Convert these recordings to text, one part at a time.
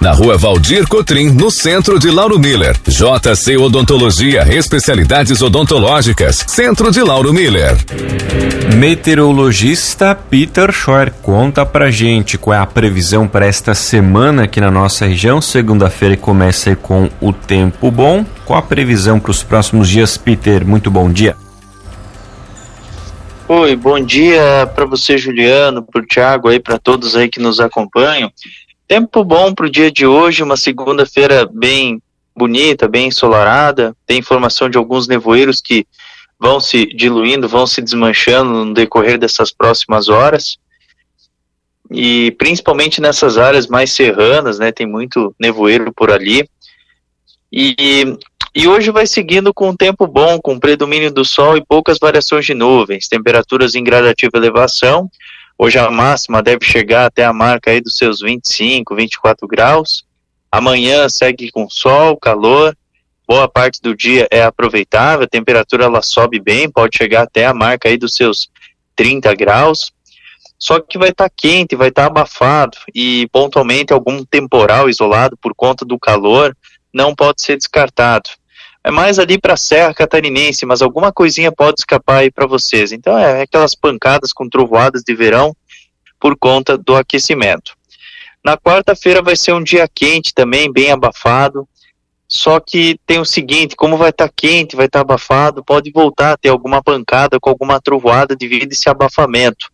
Na rua Valdir Cotrim, no centro de Lauro Miller. JC Odontologia, especialidades odontológicas. Centro de Lauro Miller. Meteorologista Peter Schor conta pra gente qual é a previsão para esta semana aqui na nossa região. Segunda-feira começa com o tempo bom. Qual a previsão para os próximos dias, Peter? Muito bom dia. Oi, bom dia para você, Juliano, para o Thiago aí, para todos aí que nos acompanham. Tempo bom para o dia de hoje, uma segunda-feira bem bonita, bem ensolarada. Tem informação de alguns nevoeiros que vão se diluindo, vão se desmanchando no decorrer dessas próximas horas. E principalmente nessas áreas mais serranas, né, tem muito nevoeiro por ali. E, e hoje vai seguindo com um tempo bom, com predomínio do sol e poucas variações de nuvens, temperaturas em gradativa elevação. Hoje a máxima deve chegar até a marca aí dos seus 25, 24 graus. Amanhã segue com sol, calor boa parte do dia é aproveitável, a temperatura ela sobe bem, pode chegar até a marca aí dos seus 30 graus. Só que vai estar tá quente, vai estar tá abafado e pontualmente algum temporal isolado por conta do calor não pode ser descartado. É mais ali para a Serra Catarinense, mas alguma coisinha pode escapar aí para vocês. Então é aquelas pancadas com trovoadas de verão por conta do aquecimento. Na quarta-feira vai ser um dia quente também, bem abafado. Só que tem o seguinte, como vai estar tá quente, vai estar tá abafado, pode voltar a ter alguma pancada com alguma trovoada devido a esse abafamento.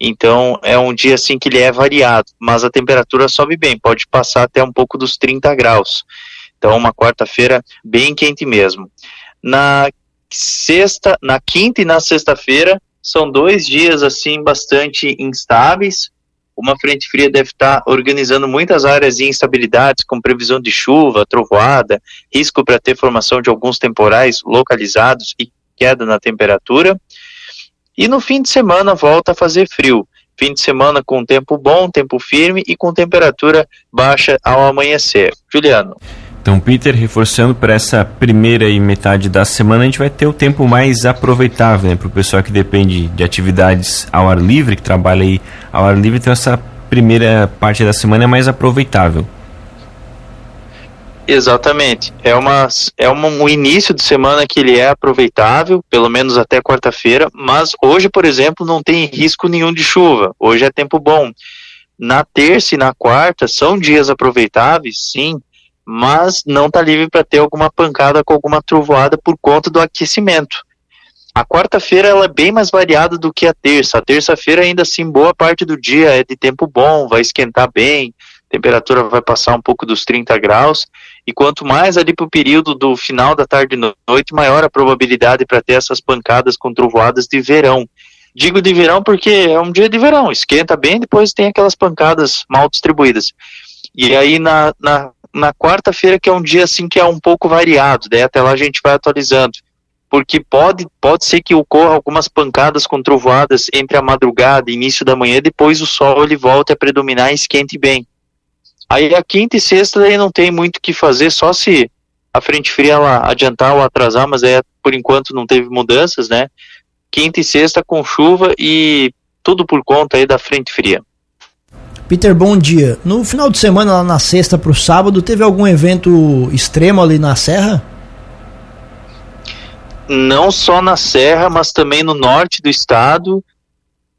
Então é um dia assim que ele é variado, mas a temperatura sobe bem, pode passar até um pouco dos 30 graus. Então uma quarta-feira bem quente mesmo. Na sexta, na quinta e na sexta-feira são dois dias assim bastante instáveis, uma frente fria deve estar organizando muitas áreas de instabilidades, com previsão de chuva, trovoada, risco para ter formação de alguns temporais localizados e queda na temperatura. E no fim de semana volta a fazer frio. Fim de semana com tempo bom, tempo firme e com temperatura baixa ao amanhecer. Juliano. Então, Peter, reforçando para essa primeira e metade da semana, a gente vai ter o tempo mais aproveitável né, para o pessoal que depende de atividades ao ar livre, que trabalha aí ao ar livre, então essa primeira parte da semana é mais aproveitável. Exatamente. É, uma, é uma, um início de semana que ele é aproveitável, pelo menos até quarta-feira, mas hoje, por exemplo, não tem risco nenhum de chuva. Hoje é tempo bom. Na terça e na quarta são dias aproveitáveis, sim, mas não está livre para ter alguma pancada com alguma trovoada por conta do aquecimento. A quarta-feira ela é bem mais variada do que a terça. A terça-feira ainda assim boa parte do dia é de tempo bom, vai esquentar bem, temperatura vai passar um pouco dos 30 graus, e quanto mais ali para o período do final da tarde e noite, maior a probabilidade para ter essas pancadas com trovoadas de verão. Digo de verão porque é um dia de verão, esquenta bem, depois tem aquelas pancadas mal distribuídas. E aí na, na na quarta-feira, que é um dia assim que é um pouco variado, daí até lá a gente vai atualizando. Porque pode, pode ser que ocorra algumas pancadas com trovoadas entre a madrugada e início da manhã, depois o sol ele volta a predominar e esquente bem. Aí a quinta e sexta daí não tem muito o que fazer, só se a frente fria ela adiantar ou atrasar, mas é por enquanto não teve mudanças, né? Quinta e sexta com chuva e tudo por conta aí da frente fria. Peter, bom dia. No final de semana, lá na sexta para o sábado, teve algum evento extremo ali na Serra? Não só na Serra, mas também no norte do estado.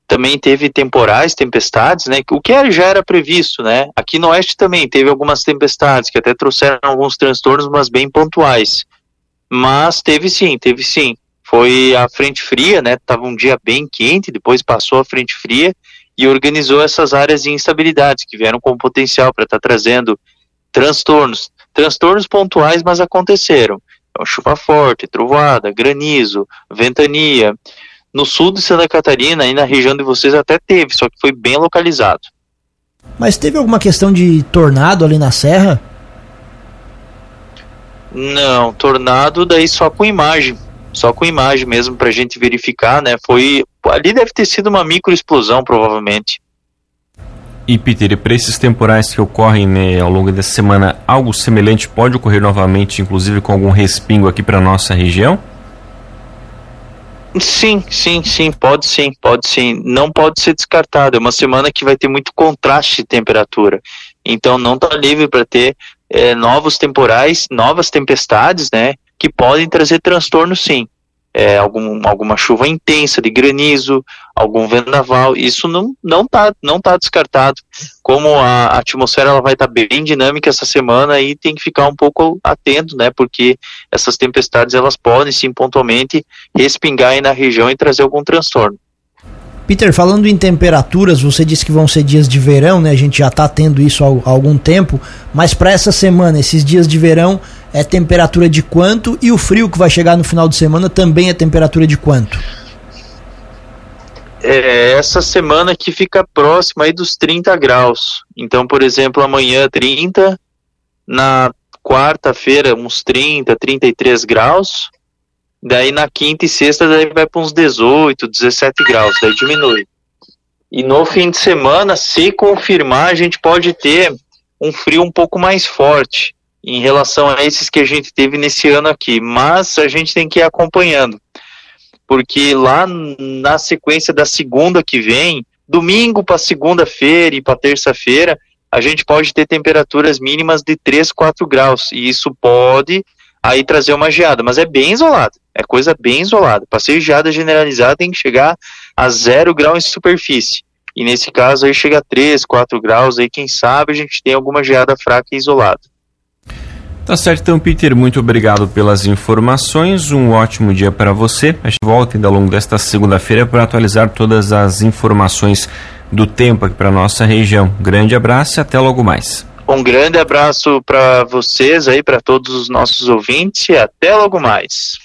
Também teve temporais, tempestades, né? O que já era previsto, né? Aqui no oeste também teve algumas tempestades que até trouxeram alguns transtornos, mas bem pontuais. Mas teve sim, teve sim. Foi a frente fria, né? Tava um dia bem quente, depois passou a frente fria e organizou essas áreas de instabilidade que vieram com potencial para estar tá trazendo transtornos, transtornos pontuais, mas aconteceram. Então, chuva forte, trovoada, granizo, ventania. No sul de Santa Catarina e na região de vocês até teve, só que foi bem localizado. Mas teve alguma questão de tornado ali na serra? Não, tornado daí só com imagem só com imagem mesmo para a gente verificar, né? Foi ali deve ter sido uma microexplosão provavelmente. E Peter, para esses temporais que ocorrem né, ao longo dessa semana, algo semelhante pode ocorrer novamente, inclusive com algum respingo aqui para nossa região? Sim, sim, sim, pode sim, pode sim. Não pode ser descartado. É uma semana que vai ter muito contraste de temperatura. Então não está livre para ter é, novos temporais, novas tempestades, né? Que podem trazer transtorno sim é, algum, alguma chuva intensa de granizo, algum vendaval, isso não não tá não tá descartado. Como a atmosfera ela vai estar tá bem dinâmica essa semana e tem que ficar um pouco atento, né? Porque essas tempestades elas podem sim pontualmente respingar aí na região e trazer algum transtorno. Peter, falando em temperaturas, você disse que vão ser dias de verão, né? A gente já está tendo isso há algum tempo, mas para essa semana, esses dias de verão, é temperatura de quanto? E o frio que vai chegar no final de semana também é temperatura de quanto? É, essa semana que fica próxima aí dos 30 graus. Então, por exemplo, amanhã 30, na quarta-feira uns 30, 33 graus, Daí na quinta e sexta daí vai para uns 18, 17 graus, daí diminui. E no fim de semana, se confirmar, a gente pode ter um frio um pouco mais forte em relação a esses que a gente teve nesse ano aqui, mas a gente tem que ir acompanhando. Porque lá na sequência da segunda que vem, domingo para segunda-feira e para terça-feira, a gente pode ter temperaturas mínimas de 3, 4 graus, e isso pode aí trazer uma geada, mas é bem isolado. É coisa bem isolada. Para ser geada generalizada tem que chegar a zero grau em superfície. E nesse caso aí chega a 3, 4 graus, aí quem sabe a gente tem alguma geada fraca e isolada. Tá certo, então, Peter, muito obrigado pelas informações. Um ótimo dia para você. A gente volta ainda ao longo desta segunda-feira para atualizar todas as informações do tempo aqui para nossa região. Grande abraço e até logo mais. Um grande abraço para vocês aí, para todos os nossos ouvintes e até logo mais.